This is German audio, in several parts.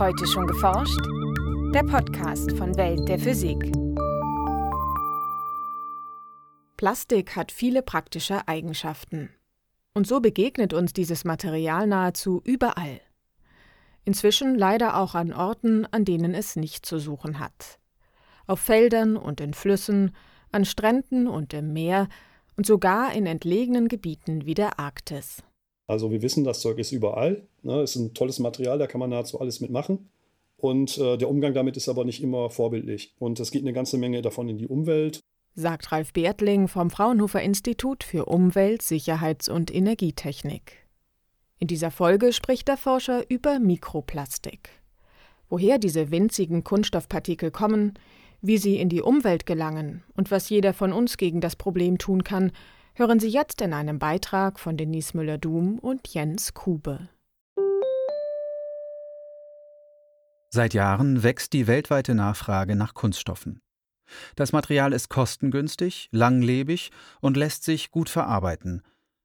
Heute schon geforscht? Der Podcast von Welt der Physik. Plastik hat viele praktische Eigenschaften. Und so begegnet uns dieses Material nahezu überall. Inzwischen leider auch an Orten, an denen es nicht zu suchen hat. Auf Feldern und in Flüssen, an Stränden und im Meer und sogar in entlegenen Gebieten wie der Arktis. Also wir wissen, das Zeug ist überall. Ne? Ist ein tolles Material, da kann man nahezu alles mitmachen. Und äh, der Umgang damit ist aber nicht immer vorbildlich. Und es geht eine ganze Menge davon in die Umwelt. Sagt Ralf Bertling vom Fraunhofer Institut für Umwelt, Sicherheits- und Energietechnik. In dieser Folge spricht der Forscher über Mikroplastik. Woher diese winzigen Kunststoffpartikel kommen, wie sie in die Umwelt gelangen und was jeder von uns gegen das Problem tun kann, Hören Sie jetzt in einem Beitrag von Denise Müller-Dum und Jens Kube. Seit Jahren wächst die weltweite Nachfrage nach Kunststoffen. Das Material ist kostengünstig, langlebig und lässt sich gut verarbeiten.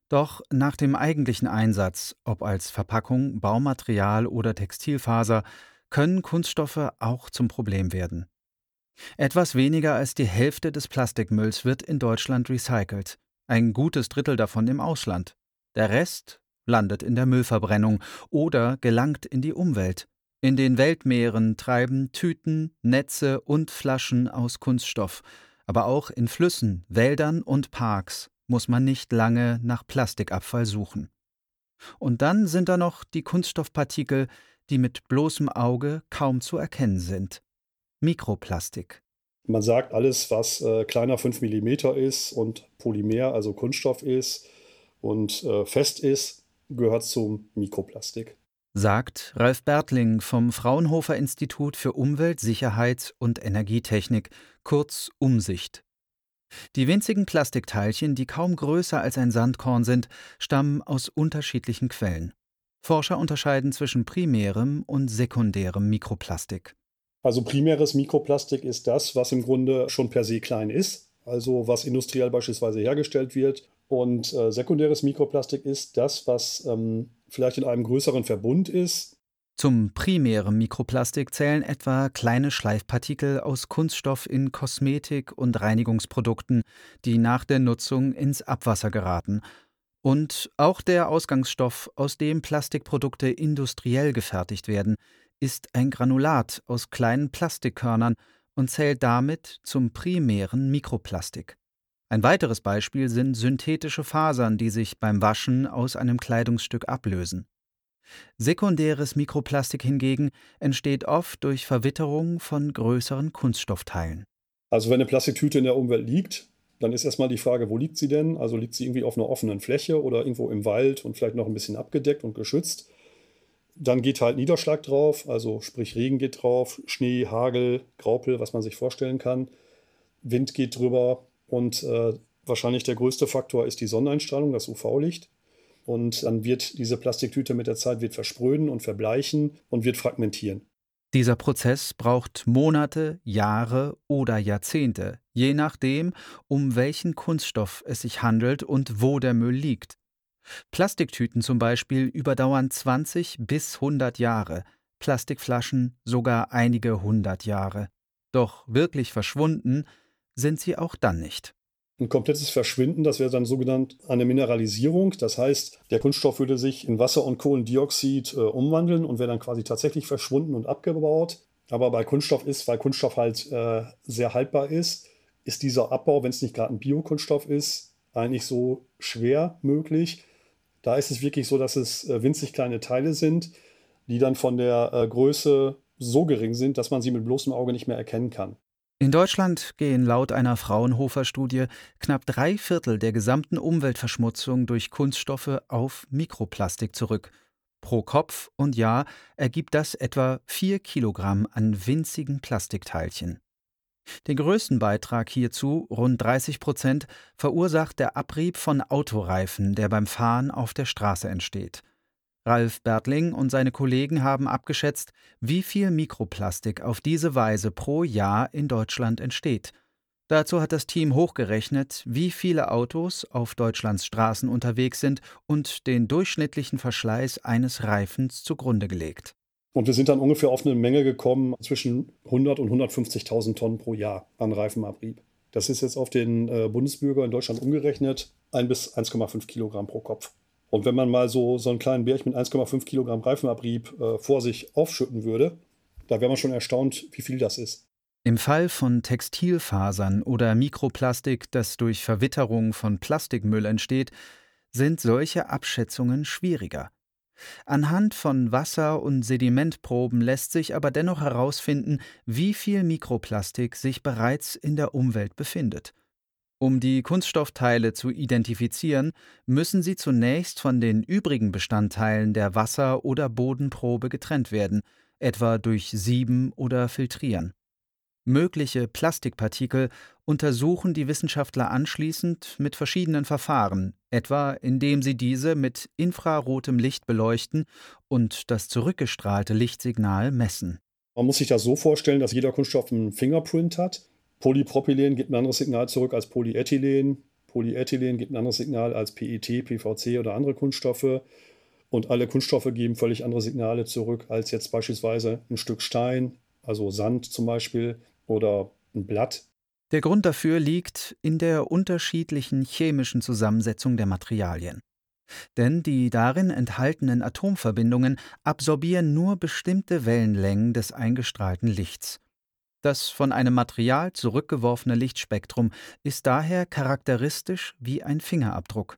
Doch nach dem eigentlichen Einsatz, ob als Verpackung, Baumaterial oder Textilfaser, können Kunststoffe auch zum Problem werden. Etwas weniger als die Hälfte des Plastikmülls wird in Deutschland recycelt ein gutes Drittel davon im Ausland. Der Rest landet in der Müllverbrennung oder gelangt in die Umwelt. In den Weltmeeren treiben Tüten, Netze und Flaschen aus Kunststoff. Aber auch in Flüssen, Wäldern und Parks muss man nicht lange nach Plastikabfall suchen. Und dann sind da noch die Kunststoffpartikel, die mit bloßem Auge kaum zu erkennen sind. Mikroplastik. Man sagt, alles, was äh, kleiner 5 mm ist und Polymer, also Kunststoff ist und äh, fest ist, gehört zum Mikroplastik. Sagt Ralf Bertling vom Fraunhofer Institut für Umwelt, Sicherheit und Energietechnik, kurz Umsicht. Die winzigen Plastikteilchen, die kaum größer als ein Sandkorn sind, stammen aus unterschiedlichen Quellen. Forscher unterscheiden zwischen primärem und sekundärem Mikroplastik. Also primäres Mikroplastik ist das, was im Grunde schon per se klein ist, also was industriell beispielsweise hergestellt wird. Und äh, sekundäres Mikroplastik ist das, was ähm, vielleicht in einem größeren Verbund ist. Zum primären Mikroplastik zählen etwa kleine Schleifpartikel aus Kunststoff in Kosmetik und Reinigungsprodukten, die nach der Nutzung ins Abwasser geraten. Und auch der Ausgangsstoff, aus dem Plastikprodukte industriell gefertigt werden, ist ein Granulat aus kleinen Plastikkörnern und zählt damit zum primären Mikroplastik. Ein weiteres Beispiel sind synthetische Fasern, die sich beim Waschen aus einem Kleidungsstück ablösen. Sekundäres Mikroplastik hingegen entsteht oft durch Verwitterung von größeren Kunststoffteilen. Also wenn eine Plastiktüte in der Umwelt liegt, dann ist erstmal die Frage, wo liegt sie denn? Also liegt sie irgendwie auf einer offenen Fläche oder irgendwo im Wald und vielleicht noch ein bisschen abgedeckt und geschützt? Dann geht halt Niederschlag drauf, also sprich Regen geht drauf, Schnee, Hagel, Graupel, was man sich vorstellen kann. Wind geht drüber und äh, wahrscheinlich der größte Faktor ist die Sonneneinstrahlung, das UV-Licht. Und dann wird diese Plastiktüte mit der Zeit wird verspröden und verbleichen und wird fragmentieren. Dieser Prozess braucht Monate, Jahre oder Jahrzehnte, je nachdem, um welchen Kunststoff es sich handelt und wo der Müll liegt. Plastiktüten zum Beispiel überdauern 20 bis 100 Jahre, Plastikflaschen sogar einige hundert Jahre. Doch wirklich verschwunden sind sie auch dann nicht. Ein komplettes Verschwinden, das wäre dann sogenannt eine Mineralisierung. Das heißt, der Kunststoff würde sich in Wasser und Kohlendioxid äh, umwandeln und wäre dann quasi tatsächlich verschwunden und abgebaut. Aber bei Kunststoff ist, weil Kunststoff halt äh, sehr haltbar ist, ist dieser Abbau, wenn es nicht gerade ein Biokunststoff ist, eigentlich so schwer möglich. Da ist es wirklich so, dass es äh, winzig kleine Teile sind, die dann von der äh, Größe so gering sind, dass man sie mit bloßem Auge nicht mehr erkennen kann. In Deutschland gehen laut einer Fraunhofer-Studie knapp drei Viertel der gesamten Umweltverschmutzung durch Kunststoffe auf Mikroplastik zurück. Pro Kopf und Jahr ergibt das etwa vier Kilogramm an winzigen Plastikteilchen. Den größten Beitrag hierzu, rund 30 Prozent, verursacht der Abrieb von Autoreifen, der beim Fahren auf der Straße entsteht. Ralf Bertling und seine Kollegen haben abgeschätzt, wie viel Mikroplastik auf diese Weise pro Jahr in Deutschland entsteht. Dazu hat das Team hochgerechnet, wie viele Autos auf Deutschlands Straßen unterwegs sind und den durchschnittlichen Verschleiß eines Reifens zugrunde gelegt. Und wir sind dann ungefähr auf eine Menge gekommen zwischen 100 und 150.000 Tonnen pro Jahr an Reifenabrieb. Das ist jetzt auf den äh, Bundesbürger in Deutschland umgerechnet 1 bis 1,5 Kilogramm pro Kopf. Und wenn man mal so, so einen kleinen Berg mit 1,5 Kilogramm Reifenabrieb äh, vor sich aufschütten würde, da wäre man schon erstaunt, wie viel das ist. Im Fall von Textilfasern oder Mikroplastik, das durch Verwitterung von Plastikmüll entsteht, sind solche Abschätzungen schwieriger. Anhand von Wasser- und Sedimentproben lässt sich aber dennoch herausfinden, wie viel Mikroplastik sich bereits in der Umwelt befindet. Um die Kunststoffteile zu identifizieren, müssen sie zunächst von den übrigen Bestandteilen der Wasser- oder Bodenprobe getrennt werden, etwa durch Sieben oder Filtrieren. Mögliche Plastikpartikel untersuchen die Wissenschaftler anschließend mit verschiedenen Verfahren, etwa indem sie diese mit infrarotem Licht beleuchten und das zurückgestrahlte Lichtsignal messen. Man muss sich das so vorstellen, dass jeder Kunststoff einen Fingerprint hat. Polypropylen gibt ein anderes Signal zurück als Polyethylen. Polyethylen gibt ein anderes Signal als PET, PVC oder andere Kunststoffe. Und alle Kunststoffe geben völlig andere Signale zurück als jetzt beispielsweise ein Stück Stein, also Sand zum Beispiel, oder ein Blatt. Der Grund dafür liegt in der unterschiedlichen chemischen Zusammensetzung der Materialien. Denn die darin enthaltenen Atomverbindungen absorbieren nur bestimmte Wellenlängen des eingestrahlten Lichts. Das von einem Material zurückgeworfene Lichtspektrum ist daher charakteristisch wie ein Fingerabdruck.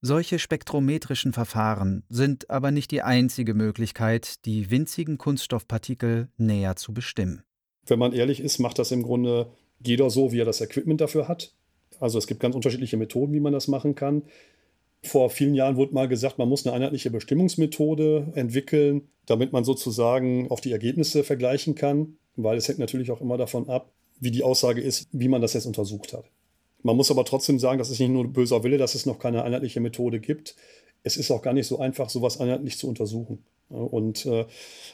Solche spektrometrischen Verfahren sind aber nicht die einzige Möglichkeit, die winzigen Kunststoffpartikel näher zu bestimmen wenn man ehrlich ist, macht das im Grunde jeder so, wie er das Equipment dafür hat. Also es gibt ganz unterschiedliche Methoden, wie man das machen kann. Vor vielen Jahren wurde mal gesagt, man muss eine einheitliche Bestimmungsmethode entwickeln, damit man sozusagen auch die Ergebnisse vergleichen kann, weil es hängt natürlich auch immer davon ab, wie die Aussage ist, wie man das jetzt untersucht hat. Man muss aber trotzdem sagen, das ist nicht nur böser Wille, dass es noch keine einheitliche Methode gibt. Es ist auch gar nicht so einfach, sowas einheitlich zu untersuchen. Und äh,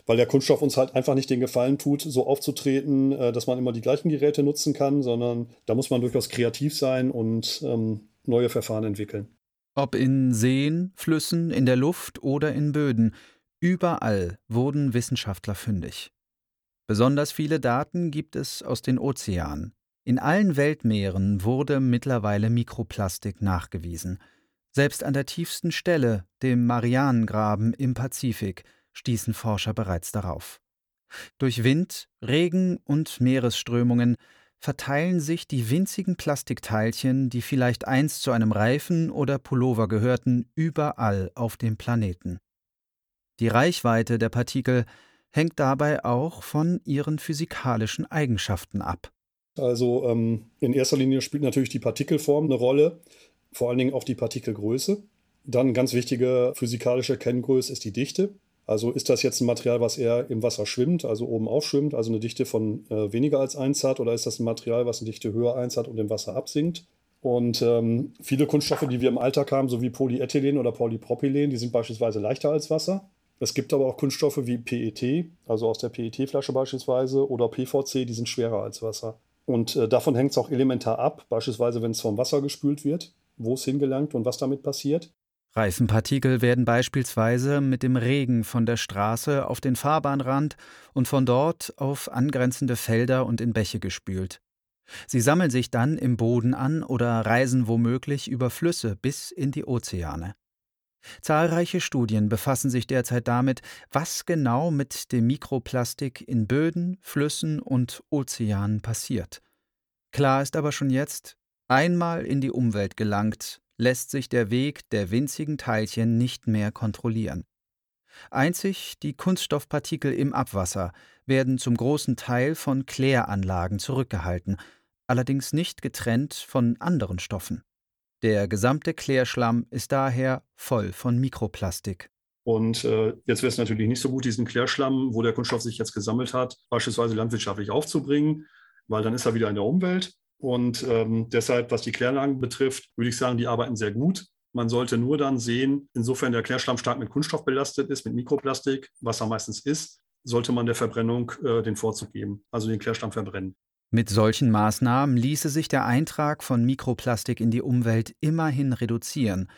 weil der Kunststoff uns halt einfach nicht den Gefallen tut, so aufzutreten, äh, dass man immer die gleichen Geräte nutzen kann, sondern da muss man durchaus kreativ sein und ähm, neue Verfahren entwickeln. Ob in Seen, Flüssen, in der Luft oder in Böden, überall wurden Wissenschaftler fündig. Besonders viele Daten gibt es aus den Ozeanen. In allen Weltmeeren wurde mittlerweile Mikroplastik nachgewiesen – selbst an der tiefsten Stelle, dem Marianengraben im Pazifik, stießen Forscher bereits darauf. Durch Wind, Regen und Meeresströmungen verteilen sich die winzigen Plastikteilchen, die vielleicht einst zu einem Reifen oder Pullover gehörten, überall auf dem Planeten. Die Reichweite der Partikel hängt dabei auch von ihren physikalischen Eigenschaften ab. Also ähm, in erster Linie spielt natürlich die Partikelform eine Rolle vor allen Dingen auch die Partikelgröße. Dann ganz wichtige physikalische Kenngröße ist die Dichte. Also ist das jetzt ein Material, was eher im Wasser schwimmt, also oben aufschwimmt, also eine Dichte von äh, weniger als 1 hat, oder ist das ein Material, was eine Dichte höher 1 hat und im Wasser absinkt? Und ähm, viele Kunststoffe, die wir im Alltag haben, so wie Polyethylen oder Polypropylen, die sind beispielsweise leichter als Wasser. Es gibt aber auch Kunststoffe wie PET, also aus der PET-Flasche beispielsweise, oder PVC, die sind schwerer als Wasser. Und äh, davon hängt es auch elementar ab, beispielsweise wenn es vom Wasser gespült wird wo es hingelangt und was damit passiert? Reifenpartikel werden beispielsweise mit dem Regen von der Straße auf den Fahrbahnrand und von dort auf angrenzende Felder und in Bäche gespült. Sie sammeln sich dann im Boden an oder reisen womöglich über Flüsse bis in die Ozeane. Zahlreiche Studien befassen sich derzeit damit, was genau mit dem Mikroplastik in Böden, Flüssen und Ozeanen passiert. Klar ist aber schon jetzt, Einmal in die Umwelt gelangt, lässt sich der Weg der winzigen Teilchen nicht mehr kontrollieren. Einzig die Kunststoffpartikel im Abwasser werden zum großen Teil von Kläranlagen zurückgehalten, allerdings nicht getrennt von anderen Stoffen. Der gesamte Klärschlamm ist daher voll von Mikroplastik. Und äh, jetzt wäre es natürlich nicht so gut, diesen Klärschlamm, wo der Kunststoff sich jetzt gesammelt hat, beispielsweise landwirtschaftlich aufzubringen, weil dann ist er wieder in der Umwelt. Und ähm, deshalb, was die Kläranlagen betrifft, würde ich sagen, die arbeiten sehr gut. Man sollte nur dann sehen, insofern der Klärschlamm stark mit Kunststoff belastet ist, mit Mikroplastik, was er meistens ist, sollte man der Verbrennung äh, den Vorzug geben, also den Klärschlamm verbrennen. Mit solchen Maßnahmen ließe sich der Eintrag von Mikroplastik in die Umwelt immerhin reduzieren.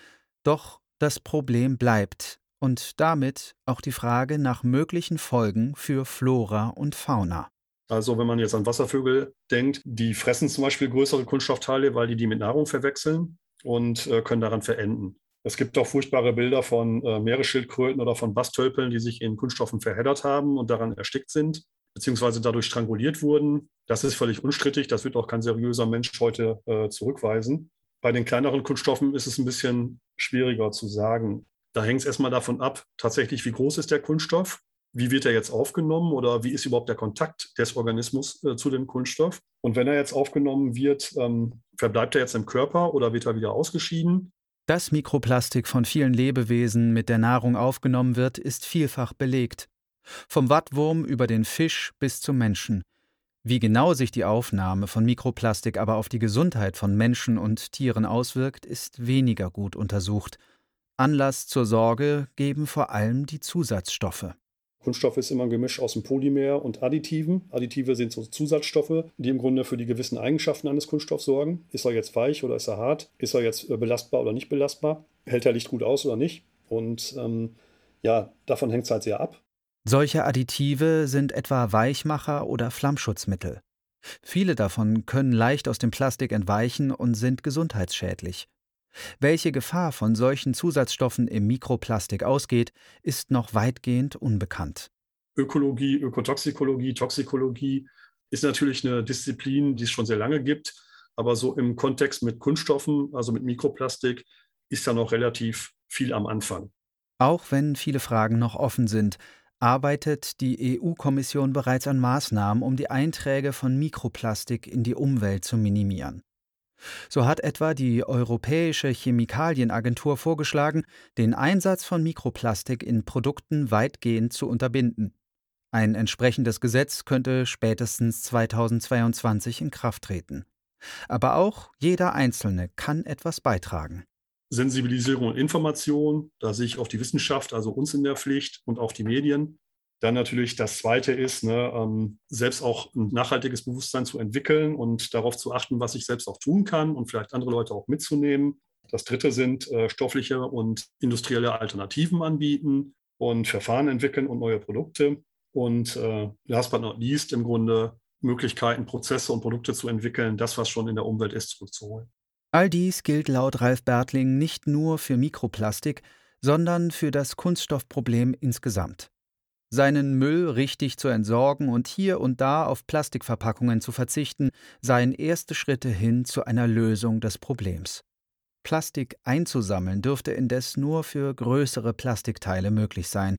Doch das Problem bleibt und damit auch die Frage nach möglichen Folgen für Flora und Fauna. Also wenn man jetzt an Wasservögel denkt, die fressen zum Beispiel größere Kunststoffteile, weil die die mit Nahrung verwechseln und äh, können daran verenden. Es gibt auch furchtbare Bilder von äh, Meeresschildkröten oder von Bastölpeln, die sich in Kunststoffen verheddert haben und daran erstickt sind, beziehungsweise dadurch stranguliert wurden. Das ist völlig unstrittig. Das wird auch kein seriöser Mensch heute äh, zurückweisen. Bei den kleineren Kunststoffen ist es ein bisschen schwieriger zu sagen. Da hängt es erstmal davon ab, tatsächlich, wie groß ist der Kunststoff, wie wird er jetzt aufgenommen oder wie ist überhaupt der Kontakt des Organismus äh, zu dem Kunststoff. Und wenn er jetzt aufgenommen wird, ähm, verbleibt er jetzt im Körper oder wird er wieder ausgeschieden? Dass Mikroplastik von vielen Lebewesen mit der Nahrung aufgenommen wird, ist vielfach belegt. Vom Wattwurm über den Fisch bis zum Menschen. Wie genau sich die Aufnahme von Mikroplastik aber auf die Gesundheit von Menschen und Tieren auswirkt, ist weniger gut untersucht. Anlass zur Sorge geben vor allem die Zusatzstoffe. Kunststoff ist immer ein Gemisch aus dem Polymer und Additiven. Additive sind so Zusatzstoffe, die im Grunde für die gewissen Eigenschaften eines Kunststoffs sorgen. Ist er jetzt weich oder ist er hart? Ist er jetzt äh, belastbar oder nicht belastbar? Hält er Licht gut aus oder nicht? Und ähm, ja, davon hängt es halt sehr ab. Solche Additive sind etwa Weichmacher oder Flammschutzmittel. Viele davon können leicht aus dem Plastik entweichen und sind gesundheitsschädlich. Welche Gefahr von solchen Zusatzstoffen im Mikroplastik ausgeht, ist noch weitgehend unbekannt. Ökologie, Ökotoxikologie, Toxikologie ist natürlich eine Disziplin, die es schon sehr lange gibt. Aber so im Kontext mit Kunststoffen, also mit Mikroplastik, ist da noch relativ viel am Anfang. Auch wenn viele Fragen noch offen sind, arbeitet die EU-Kommission bereits an Maßnahmen, um die Einträge von Mikroplastik in die Umwelt zu minimieren. So hat etwa die Europäische Chemikalienagentur vorgeschlagen, den Einsatz von Mikroplastik in Produkten weitgehend zu unterbinden. Ein entsprechendes Gesetz könnte spätestens 2022 in Kraft treten. Aber auch jeder Einzelne kann etwas beitragen. Sensibilisierung und Information, da sehe ich auf die Wissenschaft, also uns in der Pflicht und auch die Medien. Dann natürlich das Zweite ist, ne, ähm, selbst auch ein nachhaltiges Bewusstsein zu entwickeln und darauf zu achten, was ich selbst auch tun kann und vielleicht andere Leute auch mitzunehmen. Das Dritte sind äh, stoffliche und industrielle Alternativen anbieten und Verfahren entwickeln und neue Produkte. Und äh, last but not least im Grunde Möglichkeiten, Prozesse und Produkte zu entwickeln, das, was schon in der Umwelt ist, zurückzuholen. All dies gilt laut Ralf Bertling nicht nur für Mikroplastik, sondern für das Kunststoffproblem insgesamt seinen Müll richtig zu entsorgen und hier und da auf Plastikverpackungen zu verzichten, seien erste Schritte hin zu einer Lösung des Problems. Plastik einzusammeln dürfte indes nur für größere Plastikteile möglich sein.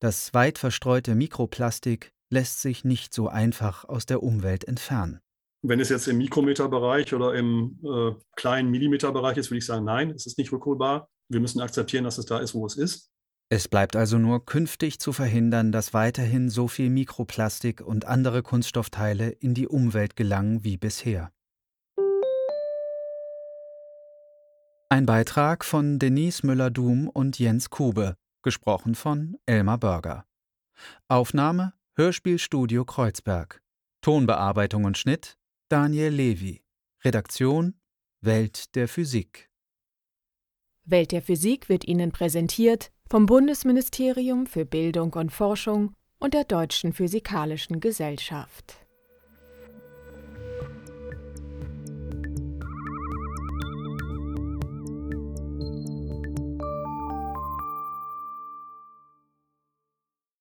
Das weit verstreute Mikroplastik lässt sich nicht so einfach aus der Umwelt entfernen. Wenn es jetzt im Mikrometerbereich oder im äh, kleinen Millimeterbereich ist, würde ich sagen, nein, es ist nicht rückholbar. Wir müssen akzeptieren, dass es da ist, wo es ist. Es bleibt also nur künftig zu verhindern, dass weiterhin so viel Mikroplastik und andere Kunststoffteile in die Umwelt gelangen wie bisher. Ein Beitrag von Denise Müller-Dum und Jens Kube, gesprochen von Elmar Börger. Aufnahme Hörspielstudio Kreuzberg. Tonbearbeitung und Schnitt Daniel Levy. Redaktion Welt der Physik. Welt der Physik wird Ihnen präsentiert vom Bundesministerium für Bildung und Forschung und der Deutschen Physikalischen Gesellschaft